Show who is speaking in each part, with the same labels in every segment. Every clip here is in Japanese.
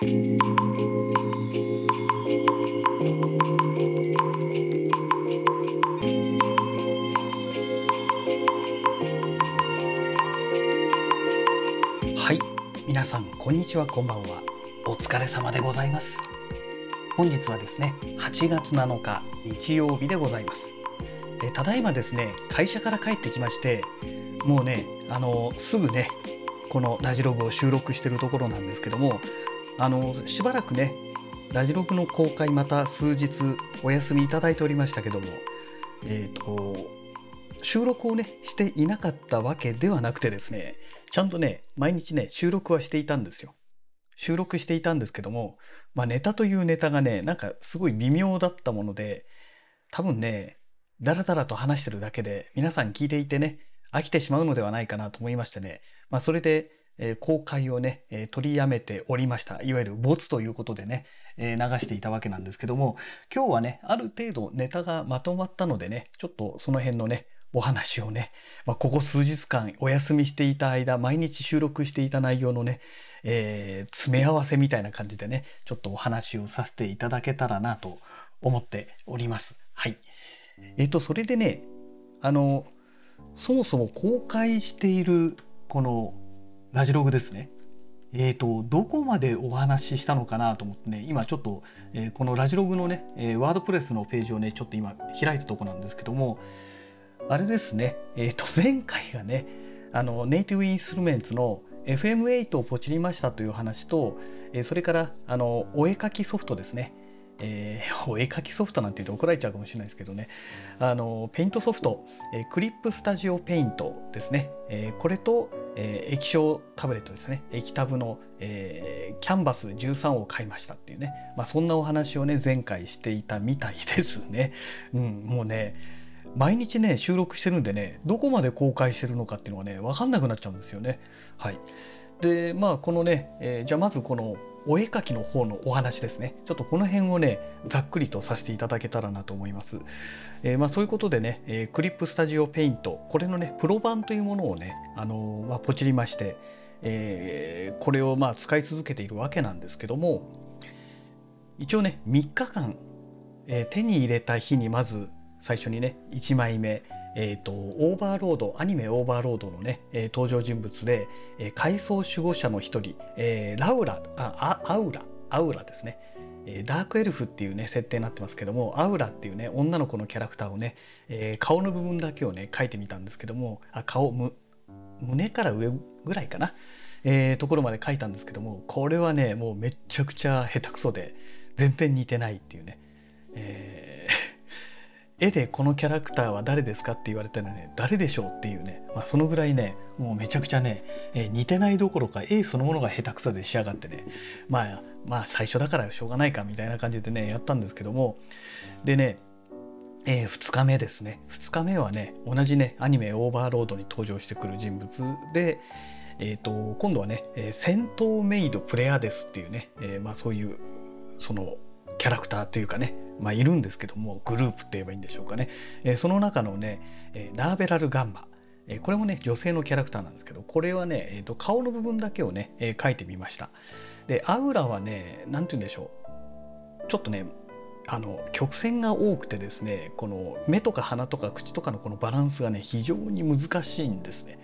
Speaker 1: はい。皆さんこんにちはこんばんは。お疲れ様でございます。本日はですね8月7日日曜日でございます。えただいまですね会社から帰ってきましてもうねあのすぐねこのラジログを収録してるところなんですけどもあのしばらくねラジログの公開また数日お休みいただいておりましたけどもえ、ー、と収録をねしていなかったわけではなくてですねちゃんとね毎日ね収録はしていたんですよ。収録していたんですけどもまあネタというネタがねなんかすごい微妙だったもので多分ねだらだらと話してるだけで皆さん聞いていてね飽きてしまうのではないかなと思いましてね、まあ、それで、え、公開をね、え、取りやめておりましたいわゆるボツということでね、え、流していたわけなんですけども今日はねある程度ネタがまとまったのでねちょっとその辺のねお話をね、まあ、ここ数日間お休みしていた間毎日収録していた内容のね、えー、詰め合わせみたいな感じでねちょっとお話をさせていただけたらなと思っております。はい。えっ、ー、とそれでねあのそもそも公開しているこのラジログですね。えーと、どこまでお話ししたのかなと思ってね今ちょっと、えー、このラジログのね、え、ワードプレスのページをねちょっと今開いたとこなんですけどもあれですね、えーと、前回がねあのネイティブインストゥルメンツの FM8 をポチりましたという話と、えー、それからあのお絵かきソフトですね。えー、お絵描きソフトなんて言うと怒られちゃうかもしれないですけどね。あのペイントソフト、えー、 Clip Studio Paint ですね、えー、これと、えー、液晶タブレットですね。液タブの、えー、キャンバス13を買いましたっていうね、まあ、そんなお話をね前回していたみたいですね、うん、もうね毎日ね収録してるんでねどこまで公開してるのかっていうのがね分かんなくなっちゃうんですよね。はい。でまあこのね、えー、じゃあまずこのお絵描きの方のお話ですね。ちょっとこの辺をねざっくりとさせていただけたらなと思います、えー、まあ、そういうことでね、えー、 Clip Studio Paint。これのねプロ版というものをね、あのまあ、ポチりまして、えこれをまあ使い続けているわけなんですけども一応ね3日間、え手に入れた日にまず最初にね1枚目えーと、オーバーロードアニメ「オーバーロード」のね、えー、登場人物で、えー、階層守護者の一人、えー、ラウラあアウラアウラですね、えー、ダークエルフっていうね設定になってますけどもアウラっていうね女の子のキャラクターをね、えー、顔の部分だけをね描いてみたんですけどもあ顔む胸から上ぐらいかな、えー、ところまで描いたんですけどもこれはねもうめちゃくちゃ下手くそで全然似てないっていうね、えー絵でこのキャラクターは誰ですかって言われたらね誰でしょうっていうね、まあ、そのぐらいねもうめちゃくちゃね、えー、似てないどころか絵そのものが下手くそで仕上がってねまあまあ最初だからしょうがないかみたいな感じでねやったんですけどもでねえー、2日目ですね。2日目はね同じねアニメ「オーバーロード」に登場してくる人物で、えーと、今度はね、えー、戦闘メイドプレアデスっていうね、えー、まあ、そういうそのキャラクターというかね、まあ、いるんですけどもグループって言えばいいんでしょうかね、えー、その中のね、えー、ナーベラルガンマ、えー、これもね女性のキャラクターなんですけどこれはね、えーと、顔の部分だけをね、えー、描いてみました。でアウラはね何て言うんでしょう。ちょっとねあの曲線が多くてですねこの目とか鼻とか口とかのこのバランスがね非常に難しいんですね。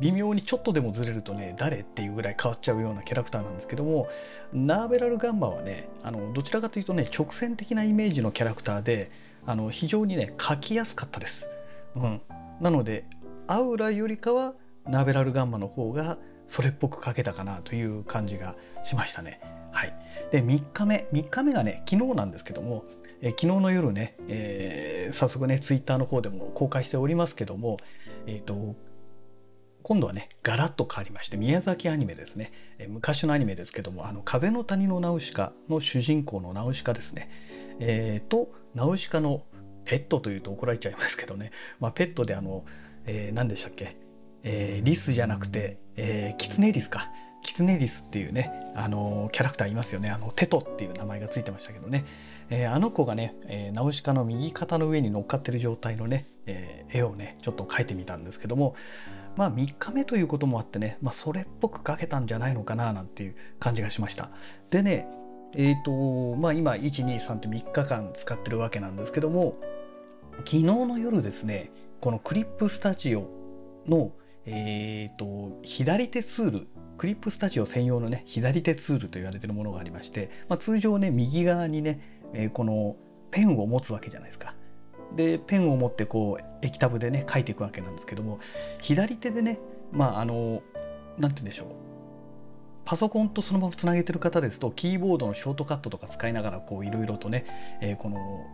Speaker 1: 微妙にちょっとでもずれるとね誰っていうぐらい変わっちゃうようなキャラクターなんですけどもナーベラルガンマはねあのどちらかというとね直線的なイメージのキャラクターであの非常にね描きやすかったです、うん、なのでアウラよりかはナーベラルガンマの方がそれっぽく描けたかなという感じがしましたね。はい、で3日目。3日目がね昨日なんですけどもえ昨日の夜ね、えー、早速ねツイッターの方でも公開しておりますけども、えーと今度はねガラッと変わりまして宮崎アニメですね、え昔のアニメですけども「あの風の谷のナウシカ」の主人公のナウシカですね、えー、とナウシカのペットというと怒られちゃいますけどね、まあ、ペットであの、えー、何でしたっけ、えー、リスじゃなくて、えー、キツネリスか。キツネリスっていうねあのキャラクターいますよね。あのテトっていう名前がついてましたけどね、えー、あの子がね、えー、ナウシカの右肩の上に乗っかってる状態のね、えー、絵をねちょっと描いてみたんですけどもまあ3日目ということもあってね、まあ、それっぽく描けたんじゃないのかななんていう感じがしましたでねえっ、とまあ今123って3日間使ってるわけなんですけども昨日の夜ですねこのクリップスタジオのえーと、左手ツールクリップスタジオ専用のね左手ツールと言われてるものがありまして、まあ、通常ね右側にね、えー、このペンを持つわけじゃないですか。でペンを持ってこう液タブでね書いていくわけなんですけども左手でねまああの何て言うんでしょうパソコンとそのままつなげてる方ですとキーボードのショートカットとか使いながらこういろいろとね、えー、この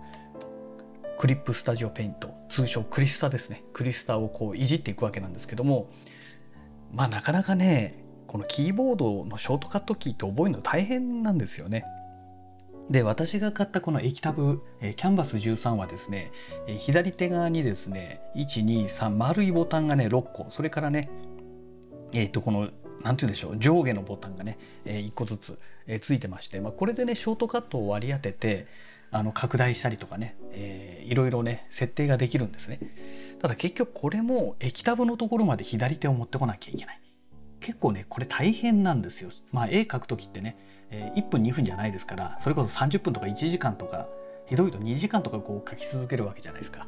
Speaker 1: クリップスタジオペイント通称クリスタですねクリスタをこういじっていくわけなんですけどもまあなかなかねこのキーボードのショートカットキーって覚えるの大変なんですよね。で私が買ったこの液タブ、えキャンバス13はですね、え左手側にですね123丸いボタンがね6個。それからねえっ、ー、とこの何て言うんでしょう上下のボタンがね、え1個ずつ、えついてまして、まあ、これでねショートカットを割り当ててあの拡大したりとかね、えー、いろいろね設定ができるんですね。ただ結局これも液タブのところまで左手を持ってこなきゃいけない。結構ねこれ大変なんですよ。まあ絵描く時ってね、え、1分2分じゃないですからそれこそ30分とか1時間とかひどいと2時間とかこう描き続けるわけじゃないですか。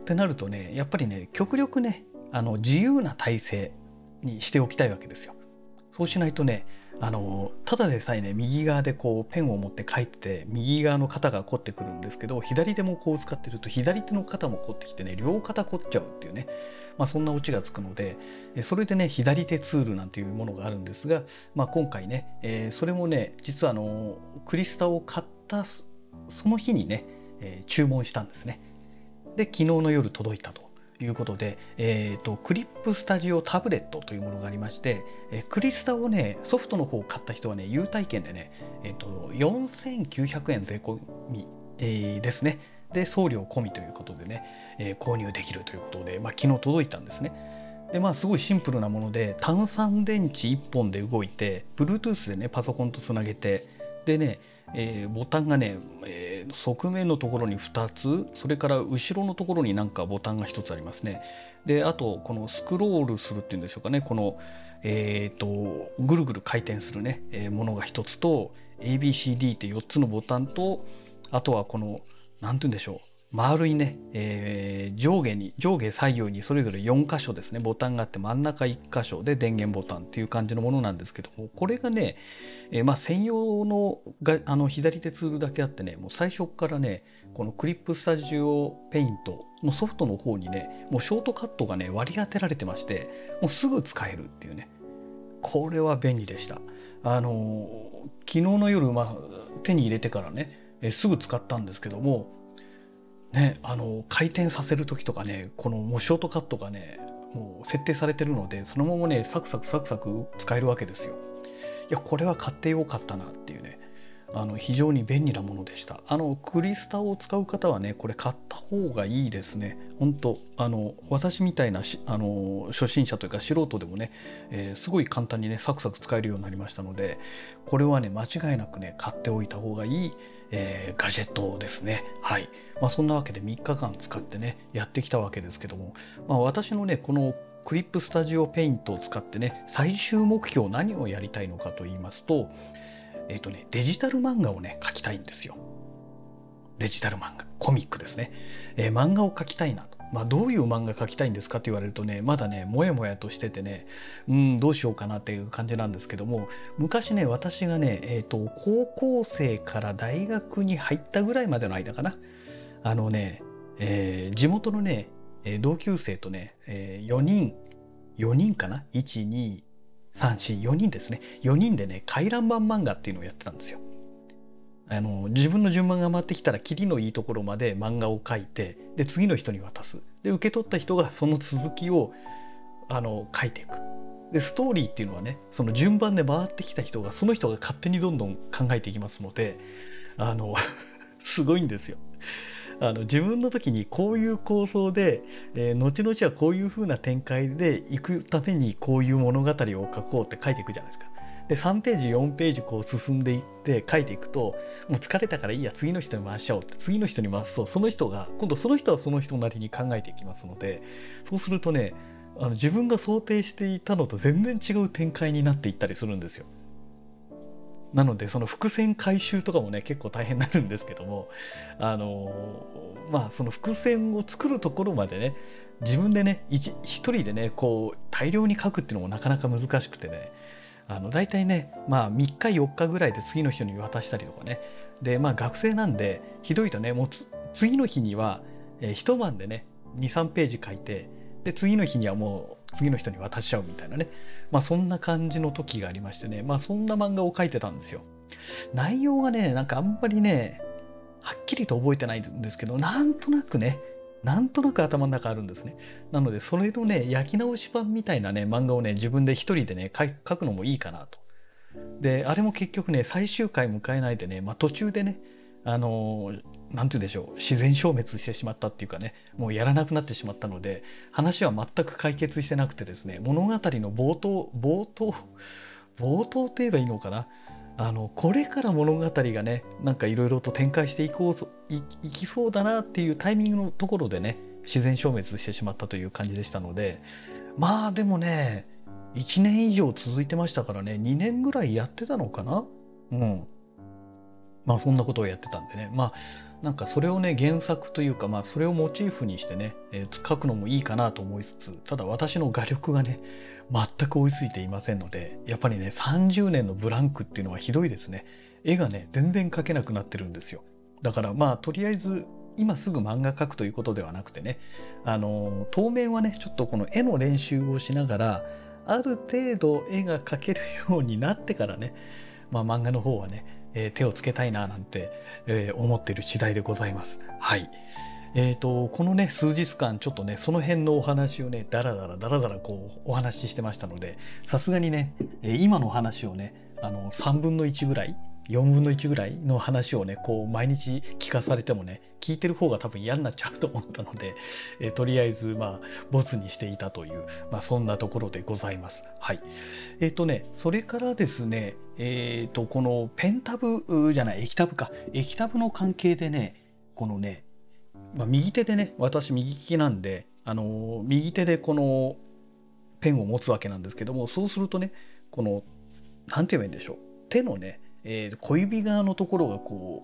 Speaker 1: ってなるとねやっぱりね極力ねあの自由な体制にしておきたいわけですよ。そうしないとねあのただでさえね右側でこうペンを持って書いてて右側の肩が凝ってくるんですけど左手もこう使ってると左手の肩も凝ってきてね両肩凝っちゃうっていうね、まあ、そんなオチがつくのでそれでね左手ツールなんていうものがあるんですが、まあ、今回ね、えー、それもね実はあのクリスタを買ったその日にね、えー、注文したんですね。で昨日の夜届いたと。いうことで、えーと、クリップスタジオタブレットというものがありまして、えクリスタをねソフトの方を買った人はね優待券でね、えーと、4900円税込み、えー、ですねで送料込みということでね、えー、購入できるということで、まあ、昨日届いたんですね。でまあすごいシンプルなもので炭酸電池1本で動いて Bluetooth でねパソコンとつなげてでねえー、ボタンがね、えー、側面のところに2つそれから後ろのところになんかボタンが1つありますね。であとこのスクロールするっていうんでしょうかね。この、えーと、ぐるぐる回転するね、えー、ものが1つと ABCD って4つのボタンとあとはこの何て言うんでしょう。丸いね、えー、上下に上下左右にそれぞれ4箇所ですね。ボタンがあって真ん中1箇所で電源ボタンっていう感じのものなんですけどもこれがね、えー、まあ、専用のがあの左手ツールだけあってねもう最初からねこのクリップスタジオペイントのソフトの方にねもうショートカットがね割り当てられてましてもうすぐ使えるっていうね。これは便利でした。あの昨日の夜、まあ、手に入れてからねえすぐ使ったんですけどもね、あの回転させる時とかねこのもうショートカットがねもう設定されてるのでそのままねサクサクサクサク使えるわけですよ。いやこれは買ってよかったなっていうねあの非常に便利なものでした。あのクリスタを使う方はねこれ買った方がいいですね。本当あの私みたいなあの初心者というか素人でもね、えー、すごい簡単にねサクサク使えるようになりましたのでこれはね間違いなくね買っておいた方がいい、えー、ガジェットですね。はい、まあ、そんなわけで3日間使ってねやってきたわけですけども、まあ、私のねこのクリップスタジオペイントを使ってね最終目標何をやりたいのかと言いますとえっ、ー、とね、デジタル漫画をね、描きたいんですよ。デジタル漫画、コミックですね。えー、漫画を描きたいなと。まあ、どういう漫画描きたいんですかって言われるとね、まだね、もやもやとしててね、うん、どうしようかなっていう感じなんですけども、昔ね、私がね、えっ、ー、と、高校生から大学に入ったぐらいまでの間かな。あのね、えー、地元のね、同級生とね、えー、4人、4人かな ?1、2、34人ですね4人でね回覧板漫画っていうのをやってたんですよ。あの自分の順番が回ってきたらキリのいいところまで漫画を描いてで次の人に渡すで受け取った人がその続きをあの書いていくでストーリーっていうのはねその順番で回ってきた人がその人が勝手にどんどん考えていきますのであの すごいんですよ。あの自分の時にこういう構想で、えー、後々はこういう風な展開で行くためにこういう物語を書こうって書いていくじゃないですか。で3ページ4ページこう進んでいって書いていくともう疲れたからいいや次の人に回しちゃおうって次の人に回すとその人が今度その人はその人なりに考えていきますのでそうするとねあの自分が想定していたのと全然違う展開になっていったりするんですよ。なのでその伏線回収とかもね結構大変になるんですけどもあのまあその伏線を作るところまでね自分でね一人でねこう大量に書くっていうのもなかなか難しくてねあの大体ねまあ3日4日ぐらいで次の人に渡したりとかね。でまあ学生なんでひどいとねもう次の日には、えー、一晩でね23ページ書いてで次の日にはもう次の人に渡しちゃうみたいなねまあそんな感じの時がありましてねまあそんな漫画を書いてたんですよ内容がねなんかあんまりねはっきりと覚えてないんですけどなんとなくねなんとなく頭の中あるんですね。なので、それのね、焼き直し版みたいなね、漫画をね、自分で一人でね、書くのもいいかなと。で、あれも結局ね、最終回迎えないでね、まあ途中でね、あのー、なんて言うんでしょう、自然消滅してしまったっていうかね、もうやらなくなってしまったので、話は全く解決してなくてですね、物語の冒頭、冒頭、冒頭って言えばいいのかな？あのこれから物語がねなんかいろいろと展開していこういいきそうだなっていうタイミングのところでね自然消滅してしまったという感じでしたのでまあでもね1年以上続いてましたからね2年ぐらいやってたのかな？うん。まあそんなことをやってたんでね。まあなんかそれをね原作というかまあそれをモチーフにしてね、えー、書くのもいいかなと思いつつただ私の画力がね全く追いついていませんのでやっぱりね30年のブランクっていうのはひどいですね。絵がね全然描けなくなってるんですよ。だからまあとりあえず今すぐ漫画描くということではなくてねあの当面はねちょっとこの絵の練習をしながらある程度絵が描けるようになってからねまあ漫画の方はね、えー、手をつけたいななんて、えー、思っている次第でございます。はい。えーと、このね数日間ちょっとねその辺のお話をねだらだらだらだらこうお話ししてましたのでさすがにね、え今の話をねあの3分の1ぐらい4分の1ぐらいの話をねこう毎日聞かされてもね聞いてる方が多分嫌になっちゃうと思ったので、え、とりあえずまあボツにしていたという、まあ、そんなところでございます。はい。えっ、ー、とねそれからですねえっ、ー、とこのペンタブじゃない液タブか。液タブの関係でねこのねまあ、右手でね私右利きなんで、あの右手でこのペンを持つわけなんですけどもそうするとねこの何て言えばいいんでしょう。手のね、えー、小指側のところがこ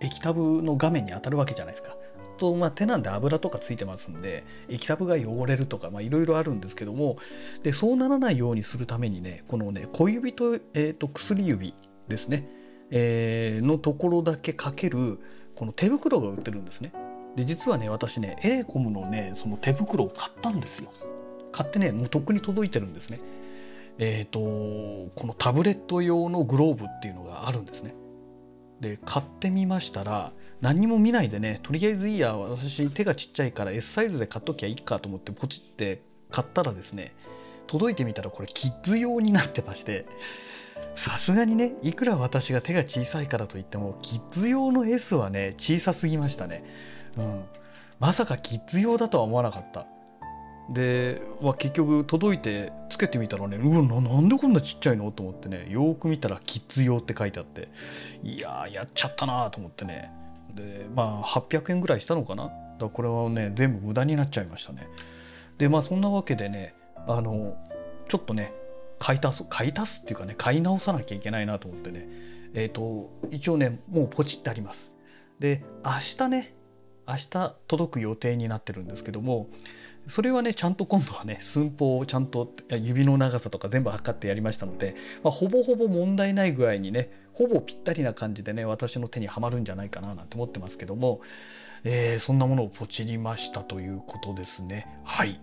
Speaker 1: う液タブの画面に当たるわけじゃないですか。とまあ、手なんで油とかついてますんで液タブが汚れるとかいろいろあるんですけどもでそうならないようにするためにねこのね小指と,、えーと、薬指ですね、えー、のところだけかけるこの手袋が売ってるんですね。で実はね私ね a コムのねその手袋を買ったんですよ買ってねもうとっくに届いてるんですねえ、ー、とこのタブレット用のグローブっていうのがあるんですね。で買ってみましたら何も見ないでねとりあえずいいや私手がちっちゃいから S サイズで買っときゃいいかと思ってポチって買ったらですね届いてみたらこれキッズ用になってましてさすがにねいくら私が手が小さいからといってもキッズ用の S はね小さすぎましたね。うん、まさかキッズ用だとは思わなかった。で、まあ、結局届いてつけてみたらねうわなんでこんなちっちゃいのと思ってねよく見たらキッズ用って書いてあっていややっちゃったなと思ってね。でまあ800円ぐらいしたのかな。だこれはね全部無駄になっちゃいましたね。でまあそんなわけでねあのちょっとね買い足す買い足すっていうかね買い直さなきゃいけないなと思ってね。えっ、ー、と一応ねもうポチってあります。で明日ね明日届く予定になってるんですけどもそれはねちゃんと今度はね寸法をちゃんと指の長さとか全部測ってやりましたので、まあ、ほぼほぼ問題ない具合にねほぼぴったりな感じでね私の手にはまるんじゃないかななんて思ってますけども、えー、そんなものをポチりましたということですね。はい。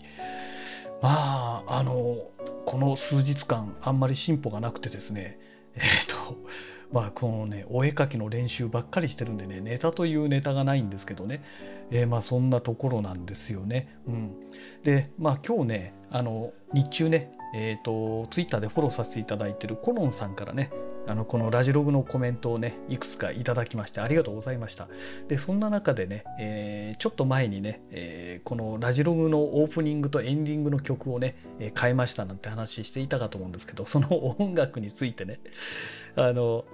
Speaker 1: まああのこの数日間あんまり進歩がなくてですねえっ、ー、とまあこのねお絵描きの練習ばっかりしてるんでねネタというネタがないんですけどね、えー、まあそんなところなんですよね。うん、でまあ今日ねあの日中ねえっ、ー、とツイッターでフォローさせていただいてるコロンさんからねあのこのラジログのコメントをねいくつかいただきましてありがとうございました。でそんな中でね、えー、ちょっと前にね、えー、このラジログのオープニングとエンディングの曲をね、え変えましたなんて話していたかと思うんですけどその音楽についてねあの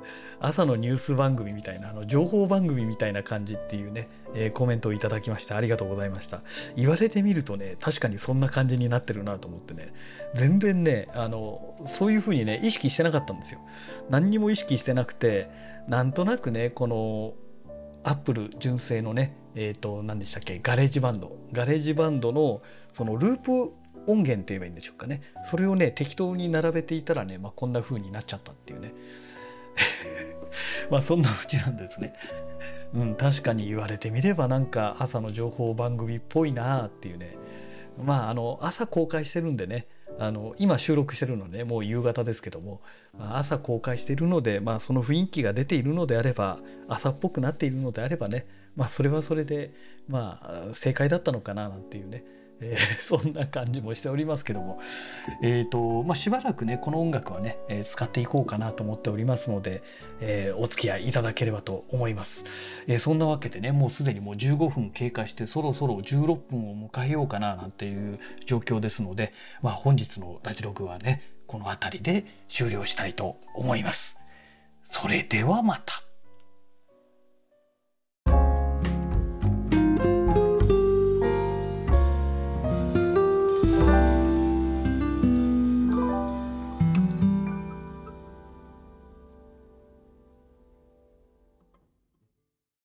Speaker 1: 朝のニュース番組みたいなあの情報番組みたいな感じっていうね、えー、コメントをいただきましてありがとうございました。言われてみるとね確かにそんな感じになってるなと思ってね全然ねあのそういう風にね意識してなかったんですよ。何にも意識してなくてなんとなくねこのアップル純正のねえっ、ー、と何でしたっけ GarageBand。GarageBand のそのループ音源って言えばいいんでしょうかね。それをね適当に並べていたらね、まあ、こんな風になっちゃったっていうね。まあそんなうちなんですね。うん、確かに言われてみればなんか朝の情報番組っぽいなっていうね。まああの朝公開してるんでね。あの今収録してるのね。もう夕方ですけども、朝公開してるので、まあ、その雰囲気が出ているのであれば朝っぽくなっているのであればね、まあ、それはそれで、まあ、正解だったのかななんていうね。えー、そんな感じもしておりますけども、えーとまあ、しばらくねこの音楽はね、えー、使っていこうかなと思っておりますので、えー、お付き合いいただければと思います、えそんなわけでねもうすでにもう15分経過してそろそろ16分を迎えようかななんていう状況ですので、まあ、本日のラジログはねこの辺りで終了したいと思います。それではまた。